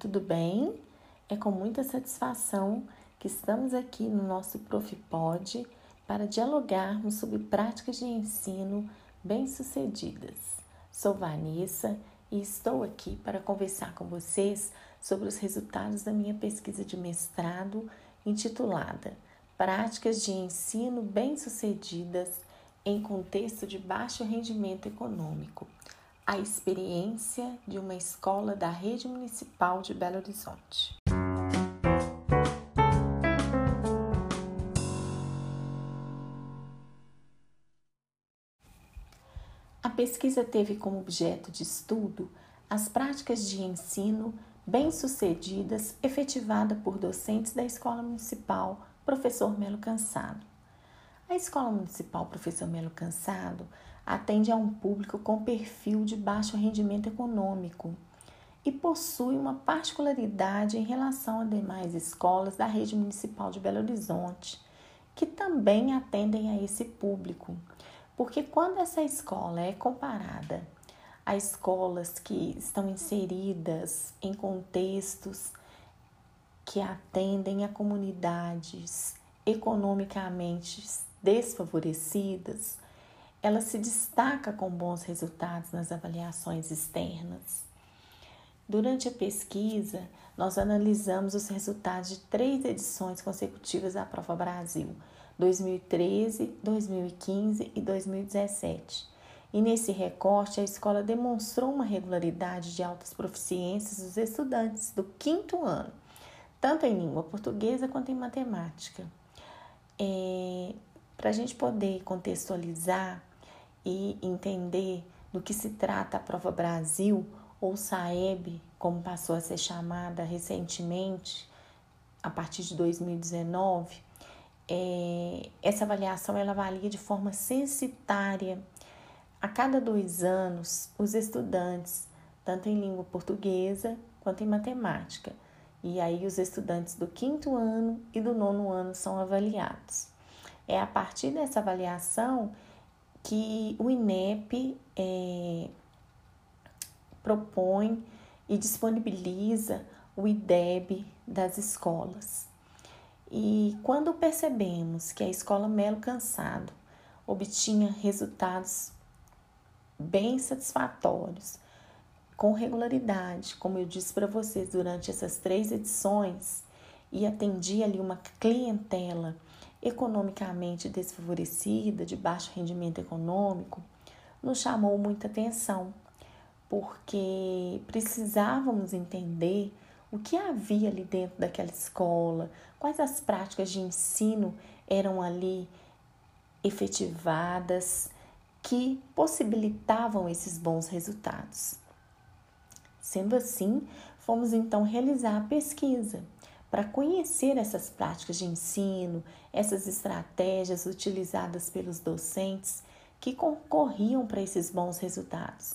tudo bem? É com muita satisfação que estamos aqui no nosso ProfPod para dialogarmos sobre práticas de ensino bem-sucedidas. Sou Vanessa e estou aqui para conversar com vocês sobre os resultados da minha pesquisa de mestrado intitulada Práticas de ensino bem-sucedidas em contexto de baixo rendimento econômico a experiência de uma escola da rede municipal de Belo Horizonte. A pesquisa teve como objeto de estudo as práticas de ensino bem-sucedidas efetivada por docentes da Escola Municipal Professor Melo Cansado. A Escola Municipal Professor Melo Cansado atende a um público com perfil de baixo rendimento econômico e possui uma particularidade em relação a demais escolas da rede municipal de Belo Horizonte, que também atendem a esse público. Porque quando essa escola é comparada a escolas que estão inseridas em contextos que atendem a comunidades economicamente desfavorecidas, ela se destaca com bons resultados nas avaliações externas. Durante a pesquisa, nós analisamos os resultados de três edições consecutivas da Prova Brasil, 2013, 2015 e 2017. E nesse recorte, a escola demonstrou uma regularidade de altas proficiências dos estudantes do quinto ano, tanto em língua portuguesa quanto em matemática. É, Para a gente poder contextualizar e entender do que se trata a Prova Brasil, ou SAEB, como passou a ser chamada recentemente, a partir de 2019, é, essa avaliação ela avalia de forma censitária. A cada dois anos, os estudantes, tanto em língua portuguesa quanto em matemática, e aí os estudantes do quinto ano e do nono ano são avaliados. É a partir dessa avaliação que o INEP é, propõe e disponibiliza o IDEB das escolas. E quando percebemos que a escola Melo Cansado obtinha resultados bem satisfatórios, com regularidade, como eu disse para vocês durante essas três edições, e atendia ali uma clientela economicamente desfavorecida, de baixo rendimento econômico, nos chamou muita atenção, porque precisávamos entender o que havia ali dentro daquela escola, quais as práticas de ensino eram ali efetivadas que possibilitavam esses bons resultados. Sendo assim, fomos então realizar a pesquisa para conhecer essas práticas de ensino, essas estratégias utilizadas pelos docentes que concorriam para esses bons resultados.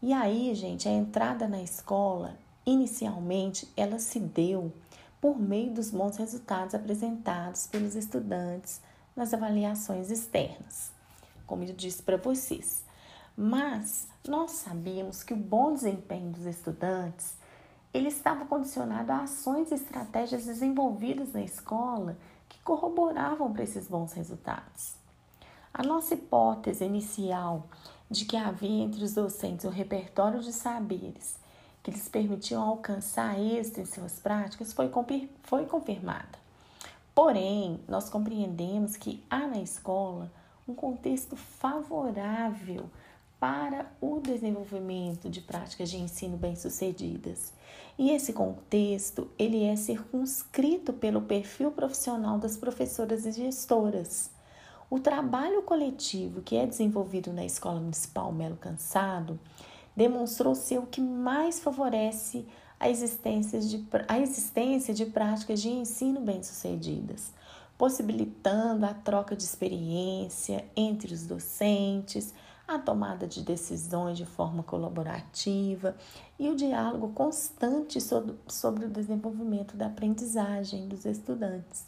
E aí, gente, a entrada na escola, inicialmente, ela se deu por meio dos bons resultados apresentados pelos estudantes nas avaliações externas, como eu disse para vocês. Mas nós sabíamos que o bom desempenho dos estudantes ele estava condicionado a ações e estratégias desenvolvidas na escola que corroboravam para esses bons resultados. A nossa hipótese inicial de que havia entre os docentes um repertório de saberes que lhes permitiam alcançar êxito em suas práticas foi, foi confirmada. Porém, nós compreendemos que há na escola um contexto favorável para o desenvolvimento de práticas de ensino bem-sucedidas. E esse contexto, ele é circunscrito pelo perfil profissional das professoras e gestoras. O trabalho coletivo que é desenvolvido na Escola Municipal Melo Cansado demonstrou ser o que mais favorece a existência de, a existência de práticas de ensino bem-sucedidas, possibilitando a troca de experiência entre os docentes, a tomada de decisões de forma colaborativa e o diálogo constante sobre o desenvolvimento da aprendizagem dos estudantes.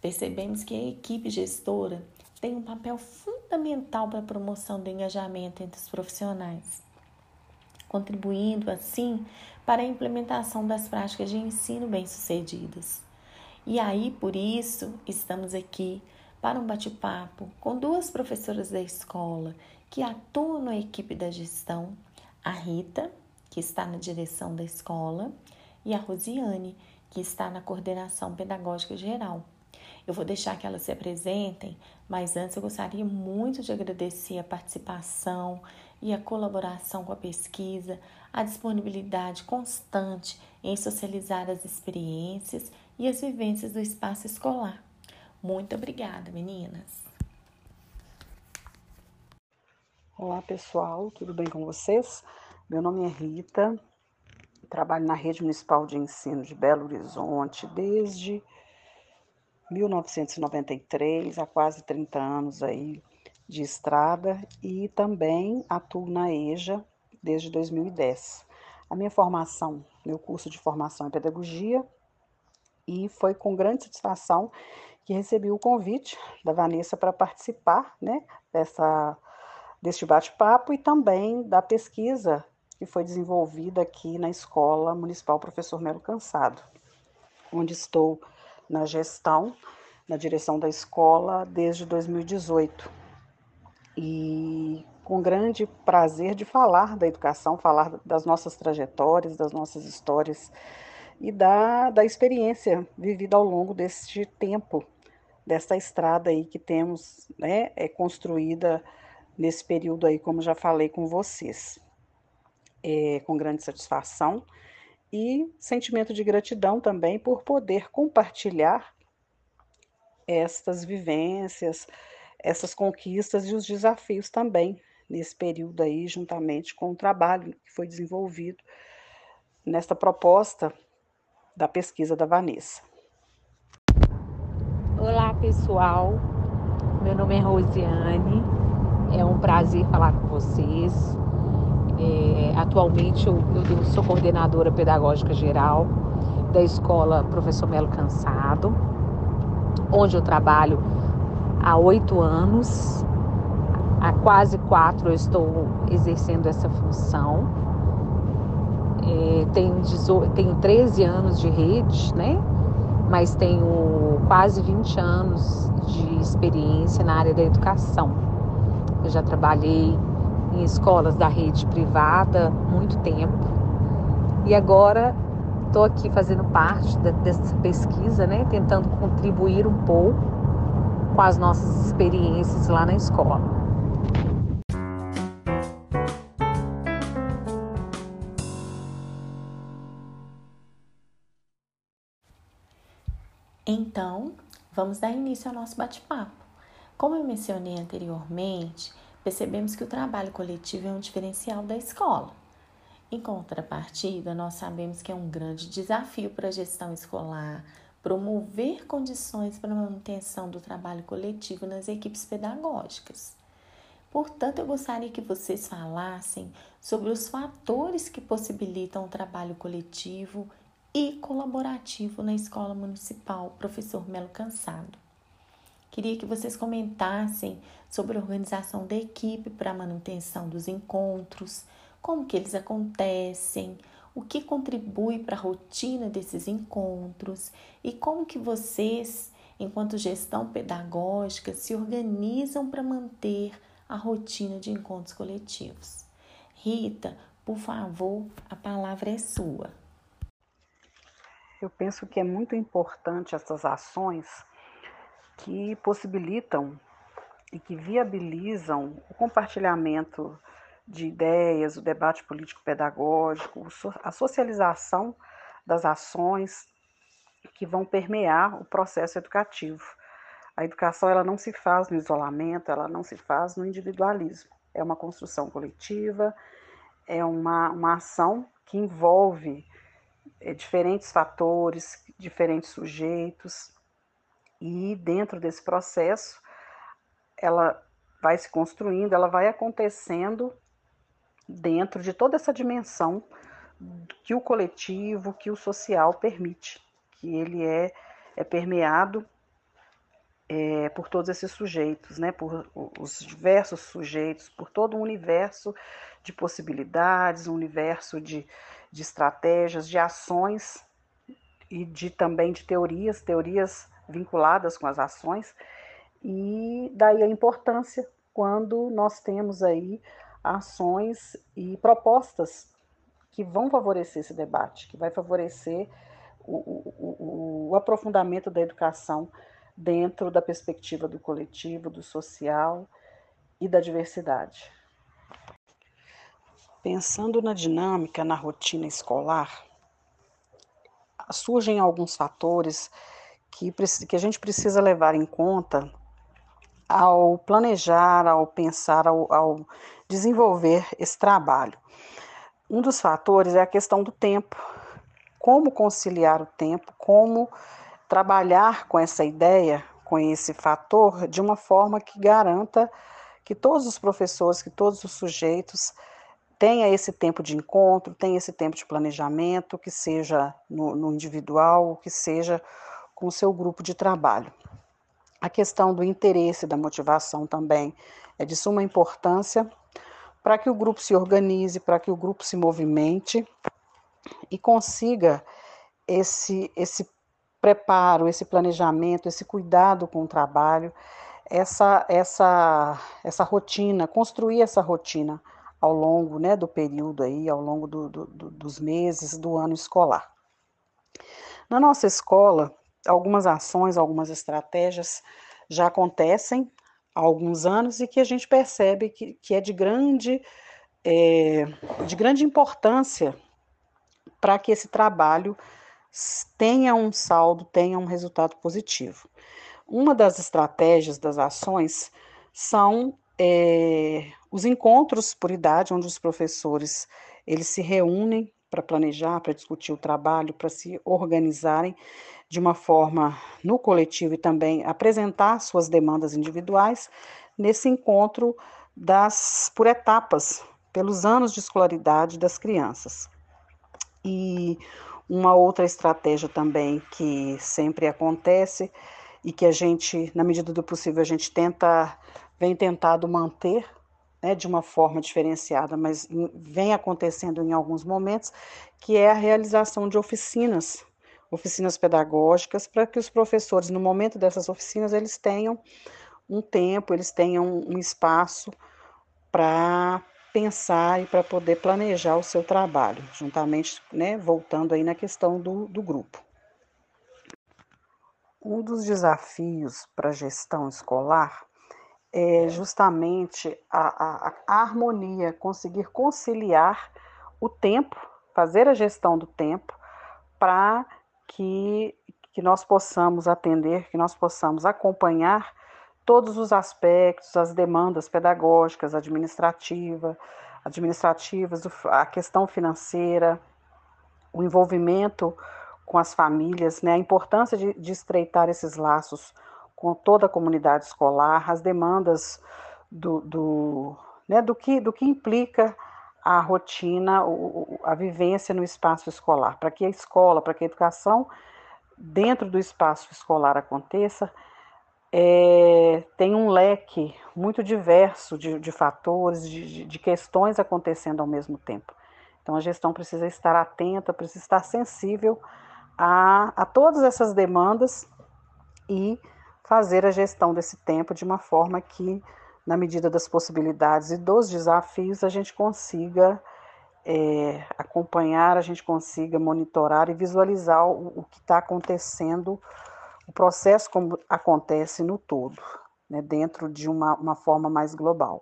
Percebemos que a equipe gestora tem um papel fundamental para a promoção do engajamento entre os profissionais. contribuindo assim para a implementação das práticas de ensino bem-sucedidas. E aí, por isso, estamos aqui para um bate-papo com duas professoras da escola que atuam na equipe da gestão, a Rita, que está na direção da escola, e a Rosiane, que está na coordenação pedagógica geral. Eu vou deixar que elas se apresentem, mas antes eu gostaria muito de agradecer a participação e a colaboração com a pesquisa, a disponibilidade constante em socializar as experiências e as vivências do espaço escolar. Muito obrigada, meninas! Olá, pessoal, tudo bem com vocês? Meu nome é Rita, trabalho na Rede Municipal de Ensino de Belo Horizonte desde 1993, há quase 30 anos aí de estrada, e também atuo na EJA desde 2010. A minha formação, meu curso de formação em pedagogia, e foi com grande satisfação que recebi o convite da Vanessa para participar, né, dessa deste bate-papo e também da pesquisa que foi desenvolvida aqui na Escola Municipal Professor Melo Cansado, onde estou na gestão, na direção da escola desde 2018. E com grande prazer de falar da educação, falar das nossas trajetórias, das nossas histórias e da, da experiência vivida ao longo deste tempo, desta estrada aí que temos, né, é construída nesse período aí, como já falei com vocês, é, com grande satisfação e sentimento de gratidão também por poder compartilhar estas vivências, essas conquistas e os desafios também nesse período aí, juntamente com o trabalho que foi desenvolvido nesta proposta da pesquisa da Vanessa. Olá, pessoal. Meu nome é Rosiane. É um prazer falar com vocês. É, atualmente eu, eu, sou coordenadora pedagógica geral da escola Professor Melo Cansado, onde eu trabalho há oito anos. Há quase quatro eu estou exercendo essa função. É, tenho, tenho 13 anos de rede, né? Mas tenho quase 20 anos de experiência na área da educação. Eu já trabalhei em escolas da rede privada muito tempo. E agora estou aqui fazendo parte dessa pesquisa, né, tentando contribuir um pouco com as nossas experiências lá na escola. Então, vamos dar início ao nosso bate-papo. Como eu mencionei anteriormente, percebemos que o trabalho coletivo é um diferencial da escola. Em contrapartida, nós sabemos que é um grande desafio para a gestão escolar promover condições para a manutenção do trabalho coletivo nas equipes pedagógicas. Portanto, eu gostaria que vocês falassem sobre os fatores que possibilitam o trabalho coletivo e colaborativo na escola municipal Professor Melo Cansado. Queria que vocês comentassem sobre a organização da equipe para a manutenção dos encontros, como que eles acontecem, o que contribui para a rotina desses encontros e como que vocês, enquanto gestão pedagógica, se organizam para manter a rotina de encontros coletivos. Rita, por favor, a palavra é sua. Eu penso que é muito importante essas ações que possibilitam e que viabilizam o compartilhamento de ideias, o debate político-pedagógico, a socialização das ações que vão permear o processo educativo. A educação ela não se faz no isolamento, ela não se faz no individualismo. É uma construção coletiva, é uma, uma ação que envolve é, diferentes fatores, diferentes sujeitos, e dentro desse processo, ela vai se construindo, ela vai acontecendo dentro de toda essa dimensão que o coletivo, que o social permite, que ele é, é permeado é, por todos esses sujeitos, né, por os diversos sujeitos, por todo um universo de possibilidades, um universo de, de estratégias, de ações e de também de teorias, teorias vinculadas com as ações, e daí a importância quando nós temos aí ações e propostas que vão favorecer esse debate, que vai favorecer o, o, o, aprofundamento da educação dentro da perspectiva do coletivo, do social e da diversidade. Pensando na dinâmica, na rotina escolar, surgem alguns fatores que, que a gente precisa levar em conta ao planejar, ao pensar, ao, ao desenvolver esse trabalho. Um dos fatores é a questão do tempo. Como conciliar o tempo, como trabalhar com essa ideia, com esse fator, de uma forma que garanta que todos os professores, que todos os sujeitos tenha esse tempo de encontro, tenha esse tempo de planejamento, que seja no, no individual, que seja com o seu grupo de trabalho. A questão do interesse, da motivação também é de suma importância para que o grupo se organize, para que o grupo se movimente e consiga esse, esse preparo, esse planejamento, esse cuidado com o trabalho, essa, essa, essa rotina, construir essa rotina ao longo né, do período aí, ao longo do, do, do, dos meses do ano escolar. Na nossa escola, algumas ações, algumas estratégias já acontecem há alguns anos e que a gente percebe que, que é de grande, é, de grande importância para que esse trabalho tenha um saldo, tenha um resultado positivo. Uma das estratégias das ações são é, os encontros por idade, onde os professores eles se reúnem para planejar, para discutir o trabalho, para se organizarem de uma forma no coletivo e também apresentar suas demandas individuais nesse encontro das por etapas, pelos anos de escolaridade das crianças. E uma outra estratégia também que sempre acontece e que a gente, na medida do possível, a gente tenta, vem tentado manter né, de uma forma diferenciada, mas vem acontecendo em alguns momentos, que é a realização de oficinas, oficinas pedagógicas, para que os professores, no momento dessas oficinas, eles tenham um tempo, eles tenham um espaço para pensar e para poder planejar o seu trabalho, juntamente, né, voltando aí na questão do, do grupo. Um dos desafios para a gestão escolar é justamente a, a, a harmonia, conseguir conciliar o tempo, fazer a gestão do tempo, para que, que nós possamos atender, que nós possamos acompanhar todos os aspectos, as demandas pedagógicas, administrativa, administrativas, a questão financeira, o envolvimento com as famílias, né, a importância de, de estreitar esses laços com toda a comunidade escolar, as demandas do, do, né, do, que, do que implica a rotina, a vivência no espaço escolar, para que a escola, para que a educação dentro do espaço escolar aconteça, é, tem um leque muito diverso de, de fatores, de, de, questões acontecendo ao mesmo tempo. Então, a gestão precisa estar atenta, precisa estar sensível a, a todas essas demandas e fazer a gestão desse tempo de uma forma que, na medida das possibilidades e dos desafios, a gente consiga é, acompanhar, a gente consiga monitorar e visualizar o, o que está acontecendo o processo como acontece no todo, né, dentro de uma, uma forma mais global,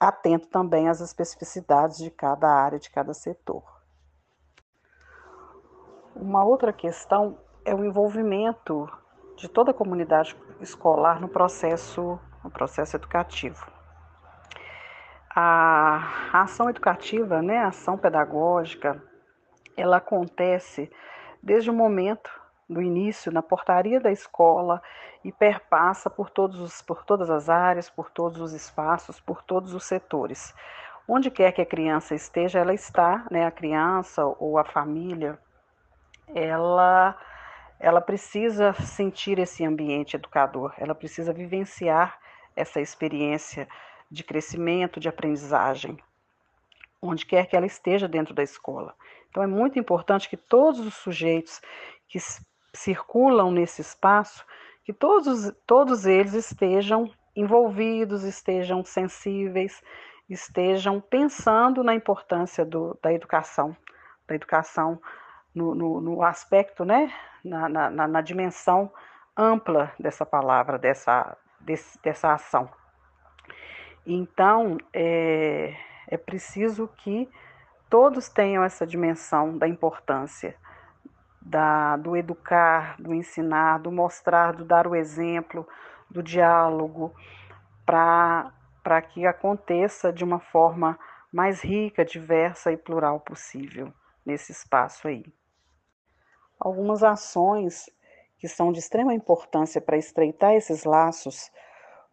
atento também às especificidades de cada área, de cada setor. Uma outra questão é o envolvimento de toda a comunidade escolar no processo, no processo educativo. A, ação educativa, né, a ação pedagógica, ela acontece desde o momento do início na portaria da escola e perpassa por, todos os, por todas as áreas, por todos os espaços, por todos os setores. Onde quer que a criança esteja, ela está, né, a criança ou a família, ela ela precisa sentir esse ambiente educador, ela precisa vivenciar essa experiência de crescimento, de aprendizagem, onde quer que ela esteja dentro da escola. Então é muito importante que todos os sujeitos que circulam nesse espaço, que todos, todos eles estejam envolvidos, estejam sensíveis, estejam pensando na importância do, da educação, da educação no, no, no aspecto, né, na, na, na, dimensão ampla dessa palavra, dessa, desse, dessa ação. Então, é, é preciso que todos tenham essa dimensão da importância da, do educar, do ensinar, do mostrar, do dar o exemplo, do diálogo, para que aconteça de uma forma mais rica, diversa e plural possível nesse espaço aí. Algumas ações que são de extrema importância para estreitar esses laços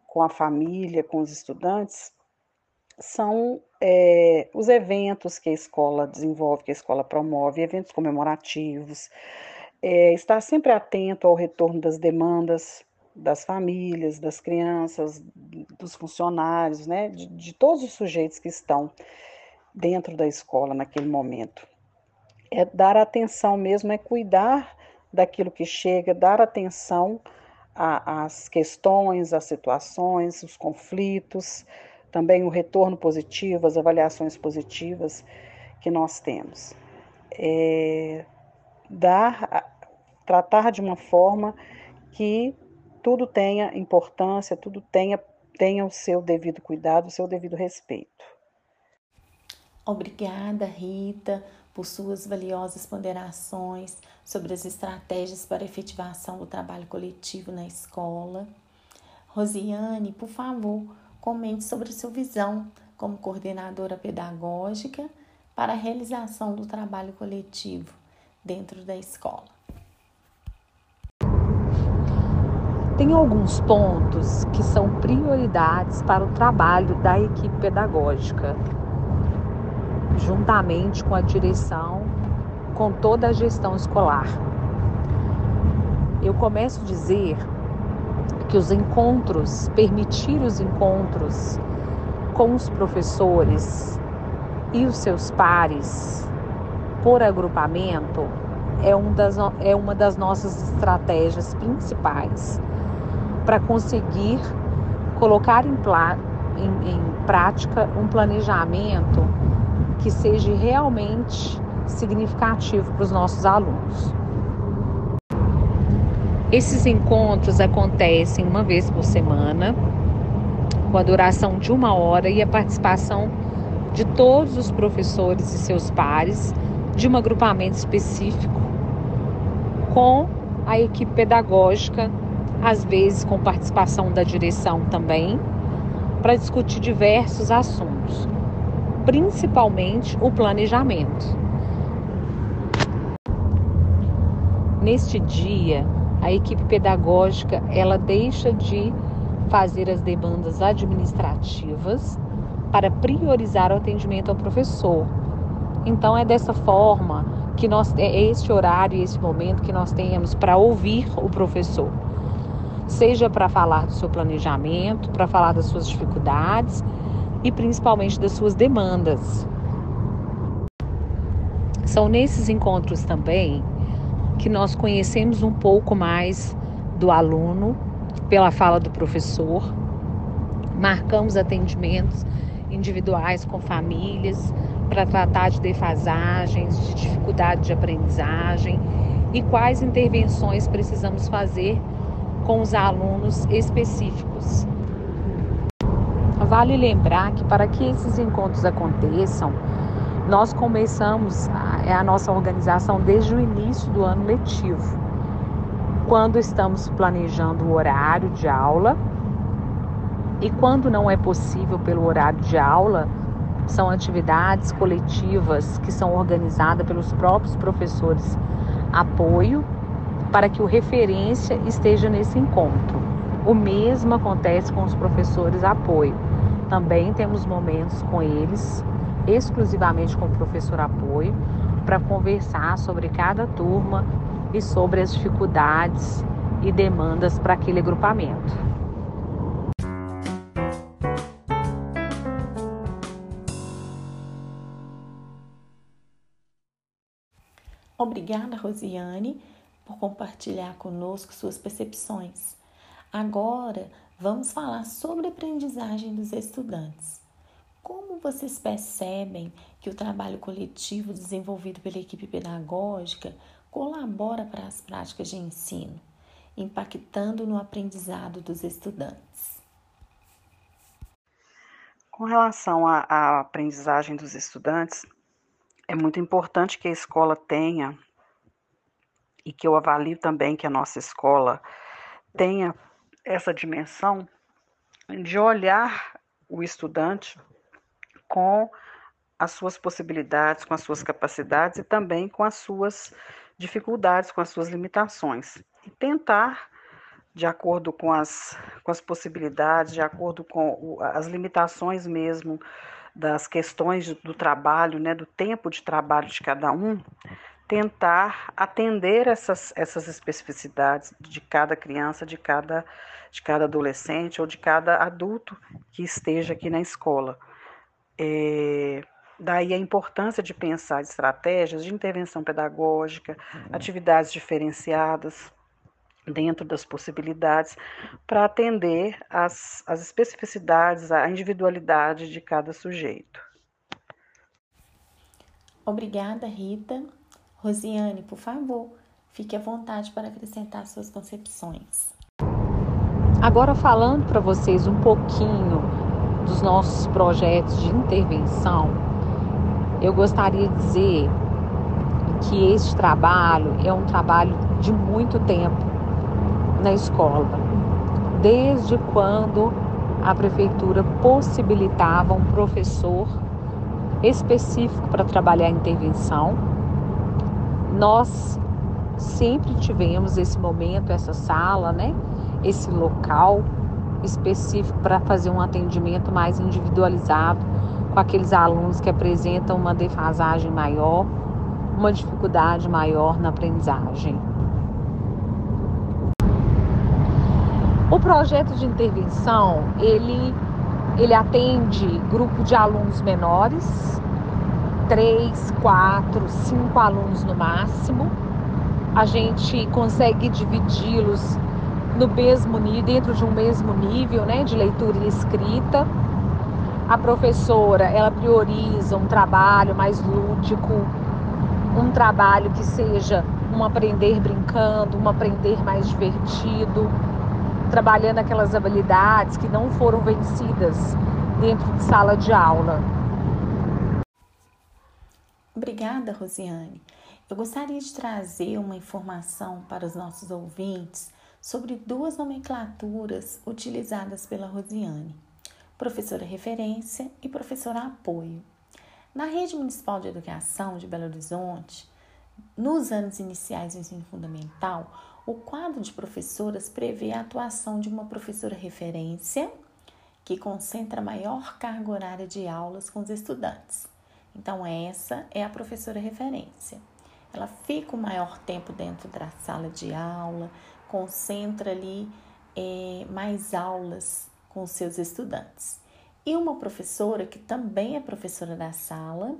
com a família, com os estudantes, são é, os eventos que a escola desenvolve, que a escola promove, eventos comemorativos, é, estar sempre atento ao retorno das demandas das famílias, das crianças, dos funcionários, né, de, de todos os sujeitos que estão dentro da escola naquele momento. É dar atenção mesmo, é cuidar daquilo que chega, dar atenção às questões, às situações, os conflitos, também o retorno positivo, as avaliações positivas que nós temos. É, dar, tratar de uma forma que tudo tenha importância, tudo tenha, tenha o seu devido cuidado, o seu devido respeito. Obrigada, Rita, por suas valiosas ponderações sobre as estratégias para a efetivação do trabalho coletivo na escola. Rosiane, por favor, comente sobre sua visão como coordenadora pedagógica para a realização do trabalho coletivo dentro da escola. Tem alguns pontos que são prioridades para o trabalho da equipe pedagógica, juntamente com a direção, com toda a gestão escolar. Eu começo a dizer que os encontros, permitir os encontros com os professores e os seus pares por agrupamento é, um das, é uma das nossas estratégias principais para conseguir colocar em, em, em prática um planejamento que seja realmente significativo para os nossos alunos. Esses encontros acontecem uma vez por semana, com a duração de uma hora e a participação de todos os professores e seus pares de um agrupamento específico, com a equipe pedagógica, às vezes com participação da direção também, para discutir diversos assuntos, principalmente o planejamento. Neste dia, a equipe pedagógica ela deixa de fazer as demandas administrativas para priorizar o atendimento ao professor. Então é dessa forma que nós é este horário esse momento que nós temos para ouvir o professor. Seja para falar do seu planejamento, para falar das suas dificuldades e principalmente das suas demandas. São nesses encontros também que nós conhecemos um pouco mais do aluno pela fala do professor, marcamos atendimentos individuais com famílias para tratar de defasagens, de dificuldade de aprendizagem e quais intervenções precisamos fazer com os alunos específicos. Vale lembrar que para que esses encontros aconteçam, nós começamos a, é a nossa organização desde o início do ano letivo, quando estamos planejando o horário de aula e quando não é possível pelo horário de aula, são atividades coletivas que são organizadas pelos próprios professores apoio para que o referência esteja nesse encontro. O mesmo acontece com os professores apoio. Também temos momentos com eles exclusivamente com o professor apoio para conversar sobre cada turma e sobre as dificuldades e demandas para aquele agrupamento. Obrigada, Rosiane, por compartilhar conosco suas percepções. Agora, vamos falar sobre a aprendizagem dos estudantes. Como vocês percebem que o trabalho coletivo desenvolvido pela equipe pedagógica colabora para as práticas de ensino, impactando no aprendizado dos estudantes? Com relação à aprendizagem dos estudantes, é muito importante que a escola tenha, e que eu avalio também que a nossa escola tenha essa dimensão de olhar o estudante com as suas possibilidades, com as suas capacidades e também com as suas dificuldades, com as suas limitações. E tentar, de acordo com as, com as possibilidades, de acordo com as limitações mesmo das questões do trabalho, né, do tempo de trabalho de cada um, tentar atender essas, essas especificidades de cada criança, de cada, de cada adolescente ou de cada adulto que esteja aqui na escola. É, daí a importância de pensar estratégias de intervenção pedagógica, atividades diferenciadas, dentro das possibilidades, para atender as, as especificidades, a individualidade de cada sujeito. Obrigada, Rita. Rosiane, por favor, fique à vontade para acrescentar suas concepções. Agora, falando para vocês um pouquinho dos nossos projetos de intervenção, eu gostaria de dizer que este trabalho é um trabalho de muito tempo na escola, desde quando a prefeitura possibilitava um professor específico para trabalhar a intervenção. Nós sempre tivemos esse momento, essa sala, né? Esse local específico para fazer um atendimento mais individualizado com aqueles alunos que apresentam uma defasagem maior, uma dificuldade maior na aprendizagem. O projeto de intervenção, ele, ele atende grupo de alunos menores, três, quatro, cinco alunos no máximo. A gente consegue dividi-los no mesmo dentro de um mesmo nível, né, de leitura e escrita. A professora, ela prioriza um trabalho mais lúdico, um trabalho que seja um aprender brincando, um aprender mais divertido trabalhando aquelas habilidades que não foram vencidas dentro de sala de aula. Obrigada, Rosiane. Eu gostaria de trazer uma informação para os nossos ouvintes sobre duas nomenclaturas utilizadas pela Rosiane: professora referência e professora apoio. Na rede municipal de educação de Belo Horizonte, nos anos iniciais do ensino fundamental, o quadro de professoras prevê a atuação de uma professora referência que concentra maior carga horária de aulas com os estudantes. Então, essa é a professora referência. Ela fica o maior tempo dentro da sala de aula, concentra ali é, mais aulas com seus estudantes. E uma professora que também é professora da sala,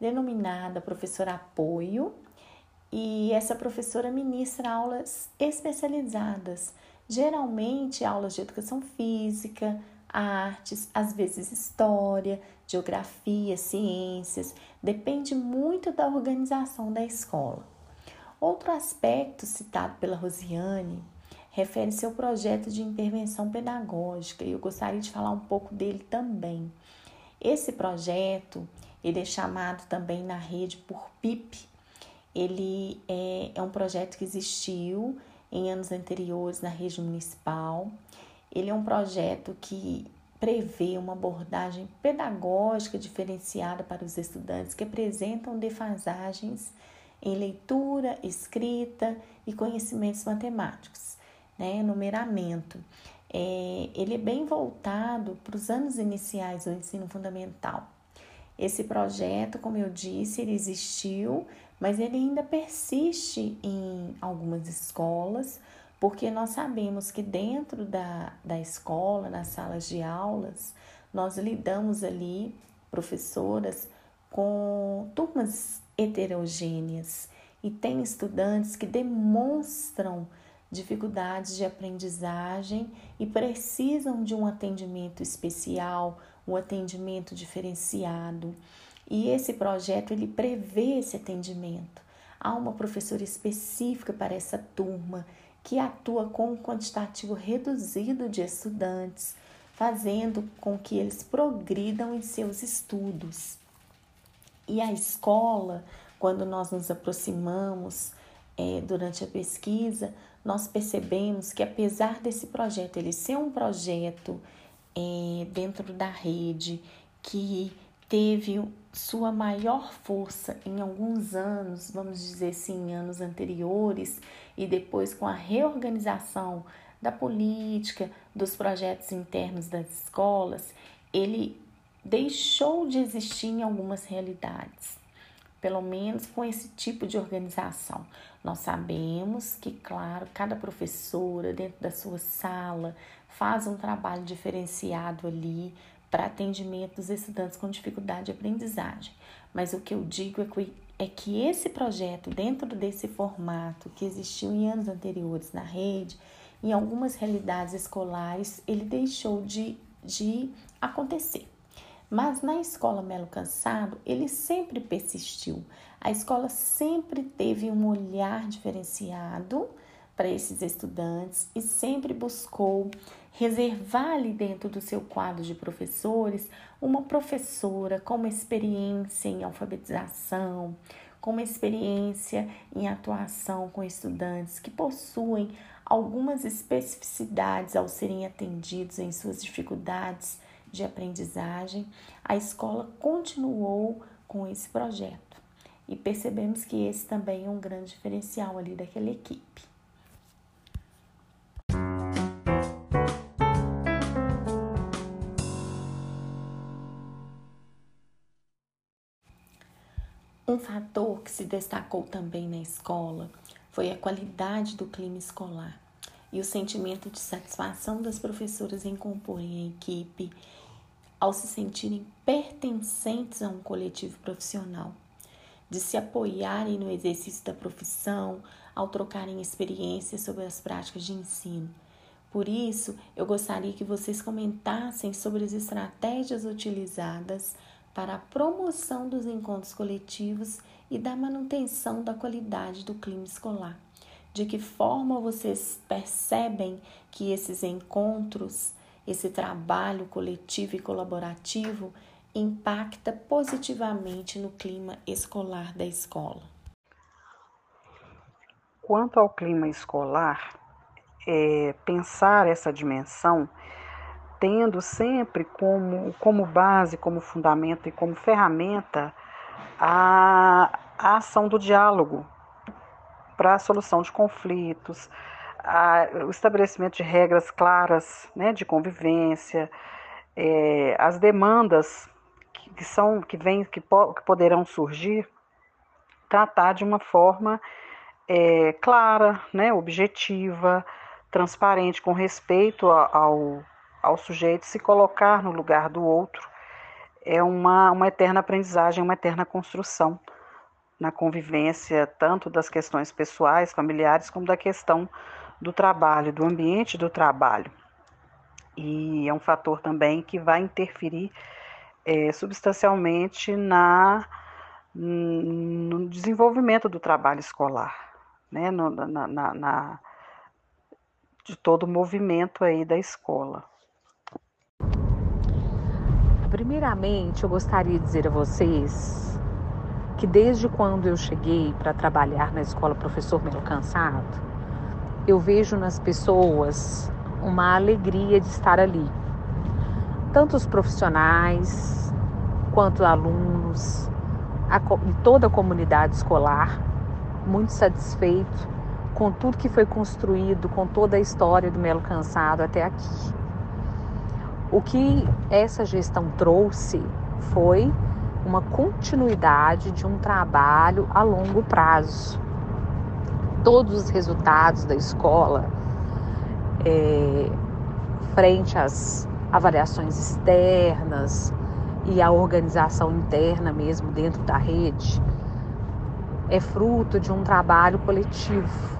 denominada professora apoio, e essa professora ministra aulas especializadas, geralmente aulas de educação física, artes, às vezes história, geografia, ciências, depende muito da organização da escola. Outro aspecto citado pela Rosiane refere-se ao projeto de intervenção pedagógica e eu gostaria de falar um pouco dele também. Esse projeto, ele é chamado também na rede por PIP, ele é, é um projeto que existiu em anos anteriores na rede municipal. Ele é um projeto que prevê uma abordagem pedagógica diferenciada para os estudantes que apresentam defasagens em leitura, escrita e conhecimentos matemáticos, né, numeramento. É, ele é bem voltado para os anos iniciais do ensino fundamental. Esse projeto, como eu disse, ele existiu mas ele ainda persiste em algumas escolas, porque nós sabemos que dentro da, da escola, nas salas de aulas, nós lidamos ali, professoras, com turmas heterogêneas e tem estudantes que demonstram dificuldades de aprendizagem e precisam de um atendimento especial, um atendimento diferenciado. E esse projeto ele prevê esse atendimento. Há uma professora específica para essa turma que atua com um quantitativo reduzido de estudantes, fazendo com que eles progridam em seus estudos. E a escola, quando nós nos aproximamos é, durante a pesquisa, nós percebemos que apesar desse projeto ele ser um projeto é, dentro da rede que teve sua maior força em alguns anos, vamos dizer assim, anos anteriores, e depois com a reorganização da política, dos projetos internos das escolas, ele deixou de existir em algumas realidades pelo menos com esse tipo de organização. Nós sabemos que, claro, cada professora dentro da sua sala faz um trabalho diferenciado ali para atendimento dos estudantes com dificuldade de aprendizagem. Mas o que eu digo é que, é que esse projeto, dentro desse formato que existiu em anos anteriores na rede, em algumas realidades escolares, ele deixou de, de acontecer. Mas na escola Melo Cansado, ele sempre persistiu. A escola sempre teve um olhar diferenciado para esses estudantes e sempre buscou reservar ali dentro do seu quadro de professores uma professora com uma experiência em alfabetização, com uma experiência em atuação com estudantes que possuem algumas especificidades ao serem atendidos em suas dificuldades de aprendizagem, a escola continuou com esse projeto e percebemos que esse também é um grande diferencial ali daquela equipe. Um fator que se destacou também na escola foi a qualidade do clima escolar e o sentimento de satisfação das professoras em comporem a equipe ao se sentirem pertencentes a um coletivo profissional, de se apoiarem no exercício da profissão, ao trocarem experiências sobre as práticas de ensino. Por isso, eu gostaria que vocês comentassem sobre as estratégias utilizadas para a promoção dos encontros coletivos e da manutenção da qualidade do clima escolar de que forma vocês percebem que esses encontros, esse trabalho coletivo e colaborativo impacta positivamente no clima escolar da escola. Quanto ao clima escolar, é, pensar essa dimensão tendo sempre como, como base, como fundamento e como ferramenta a, a ação do diálogo para a solução de conflitos, a, o estabelecimento de regras claras né, de convivência, é, as demandas que, que, são que, vem, que, po, que poderão surgir, tratar de uma forma é, clara, né, objetiva, transparente, com respeito ao, ao sujeito, se colocar no lugar do outro, é uma, uma eterna aprendizagem, uma eterna construção na convivência tanto das questões pessoais, familiares, como da questão do trabalho, do ambiente do trabalho. E é um fator também que vai interferir é, substancialmente na, no desenvolvimento do trabalho escolar, né? No, na, na, na, de todo o movimento aí da escola. Primeiramente, eu gostaria de dizer a vocês que desde quando eu cheguei para trabalhar na escola Professor Melo Cansado, eu vejo nas pessoas uma alegria de estar ali. Tanto os profissionais quanto alunos, a, e toda a comunidade escolar, muito satisfeito com tudo que foi construído, com toda a história do Melo Cansado até aqui. O que essa gestão trouxe foi uma continuidade de um trabalho a longo prazo. Todos os resultados da escola, é, frente às avaliações externas e à organização interna mesmo dentro da rede, é fruto de um trabalho coletivo,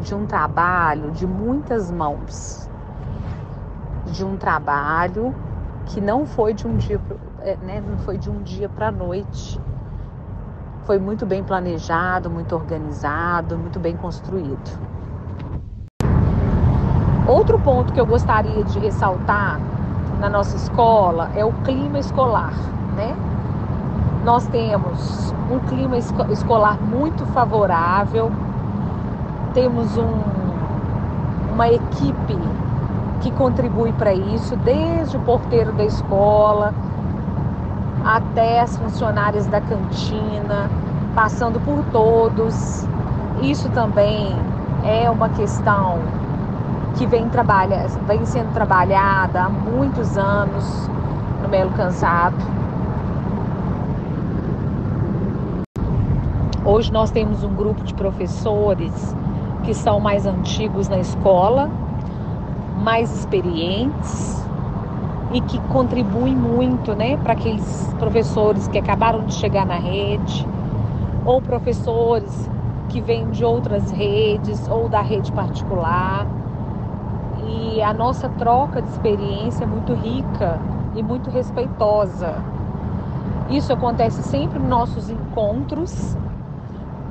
de um trabalho de muitas mãos, de um trabalho que não foi de um dia, é, né, não foi de um dia para a noite. Foi muito bem planejado, muito organizado, muito bem construído. Outro ponto que eu gostaria de ressaltar na nossa escola é o clima escolar, né? Nós temos um clima escolar muito favorável, temos um, uma equipe que contribui para isso, desde o porteiro da escola até as funcionárias da cantina, passando por todos. Isso também é uma questão que vem, trabalha, vem sendo trabalhada há muitos anos no Melo Cansado. Hoje nós temos um grupo de professores que são mais antigos na escola, mais experientes e que contribuem muito, né, para aqueles professores que acabaram de chegar na rede ou professores que vêm de outras redes ou da rede particular e a nossa troca de experiência é muito rica e muito respeitosa. Isso acontece sempre nos nossos encontros.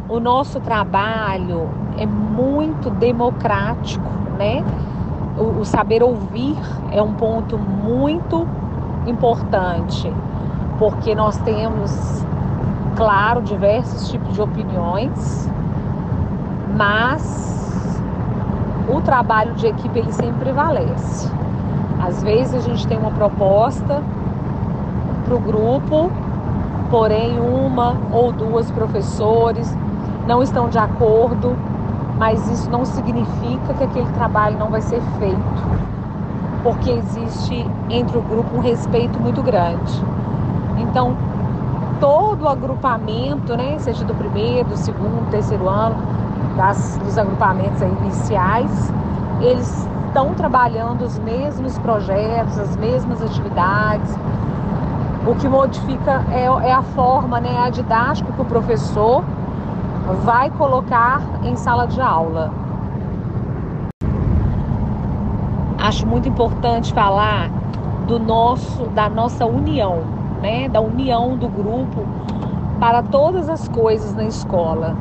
O nosso trabalho é muito democrático, né? O, o saber ouvir é um ponto muito importante, porque nós temos, claro, diversos tipos de opiniões, mas o trabalho de equipe ele sempre prevalece. Às vezes a gente tem uma proposta para o grupo, porém uma ou duas professores não estão de acordo, mas isso não significa que aquele trabalho não vai ser feito, porque existe entre o grupo um respeito muito grande. Então, todo o agrupamento, né, seja do primeiro, do segundo, terceiro ano, das, dos agrupamentos iniciais, eles estão trabalhando os mesmos projetos, as mesmas atividades. O que modifica é, é a forma, né, a didática que o professor vai colocar em sala de aula. Acho muito importante falar do nosso, da nossa união, né, da união do grupo para todas as coisas na escola.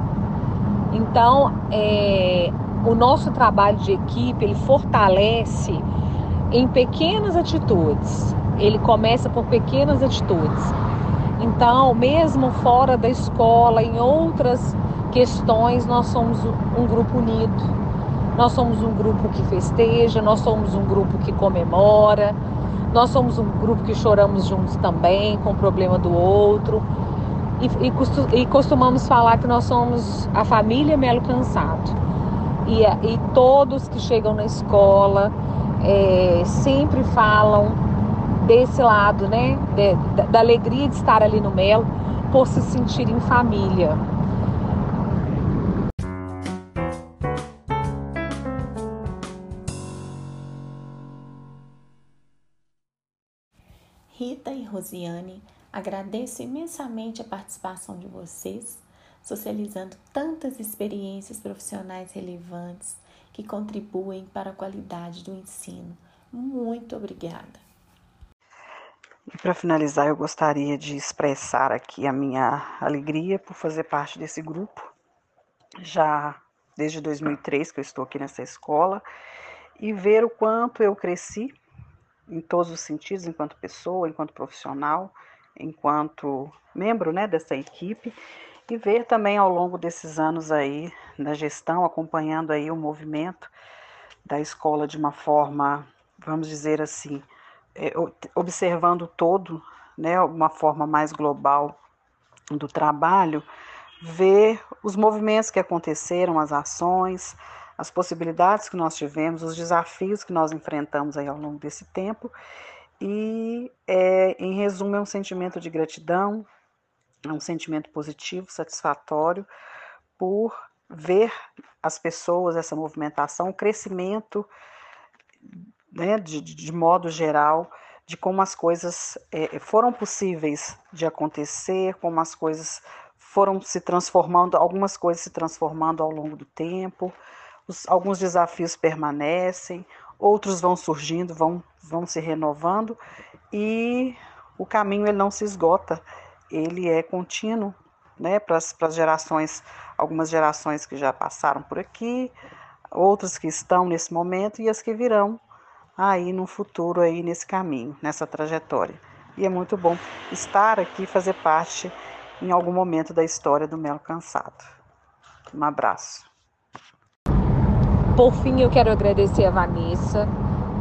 Então, é, o nosso trabalho de equipe ele fortalece em pequenas atitudes. Ele começa por pequenas atitudes. Então, mesmo fora da escola, em outras questões, nós somos um grupo unido. Nós somos um grupo que festeja, nós somos um grupo que comemora, nós somos um grupo que choramos juntos também com o problema do outro. E, e, e costumamos falar que nós somos a família Melo Cansado. E, e todos que chegam na escola é, sempre falam desse lado, né? De, da, da alegria de estar ali no Melo por se sentirem família. Rosiane Agradeço imensamente a participação de vocês, socializando tantas experiências profissionais relevantes que contribuem para a qualidade do ensino. Muito obrigada. E para finalizar, eu gostaria de expressar aqui a minha alegria por fazer parte desse grupo. Já desde 2003 que eu estou aqui nessa escola e ver o quanto eu cresci em todos os sentidos, enquanto pessoa, enquanto profissional enquanto membro né, dessa equipe e ver também ao longo desses anos aí na gestão, acompanhando aí o movimento da escola de uma forma, vamos dizer assim, é, observando todo, né, uma forma mais global do trabalho, ver os movimentos que aconteceram, as ações, as possibilidades que nós tivemos, os desafios que nós enfrentamos aí ao longo desse tempo. E, é, em resumo, é um sentimento de gratidão, é um sentimento positivo, satisfatório, por ver as pessoas, essa movimentação, o crescimento, né, de, de modo geral, de como as coisas é, foram possíveis de acontecer, como as coisas foram se transformando, algumas coisas se transformando ao longo do tempo, os, alguns desafios permanecem, outros vão surgindo, vão, vão se renovando e o caminho ele não se esgota, ele é contínuo, né, para as gerações, algumas gerações que já passaram por aqui, outras que estão nesse momento e as que virão aí no futuro aí nesse caminho, nessa trajetória. E é muito bom estar aqui, fazer parte em algum momento da história do Melo Cansado. Um abraço. Por fim, eu quero agradecer a Vanessa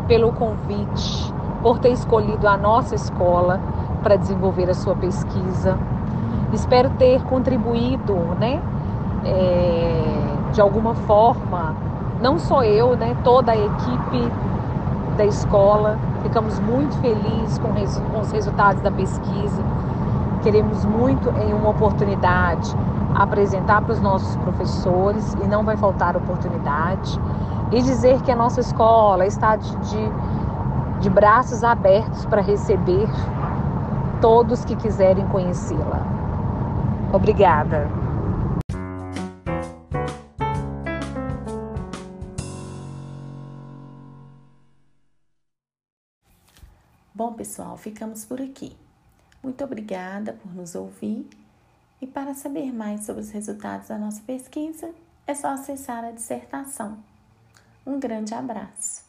pelo convite, por ter escolhido a nossa escola para desenvolver a sua pesquisa. Espero ter contribuído, né, é, de alguma forma, não só eu, né, toda a equipe da escola. Ficamos muito felizes com, com os resultados da pesquisa. Queremos muito, em uma oportunidade, apresentar para os nossos professores e não vai faltar oportunidade. E dizer que a nossa escola está de, de, de braços abertos para receber todos que quiserem conhecê-la. Obrigada. Bom, pessoal, ficamos por aqui. Muito obrigada por nos ouvir. E para saber mais sobre os resultados da nossa pesquisa, é só acessar a dissertação. Um grande abraço!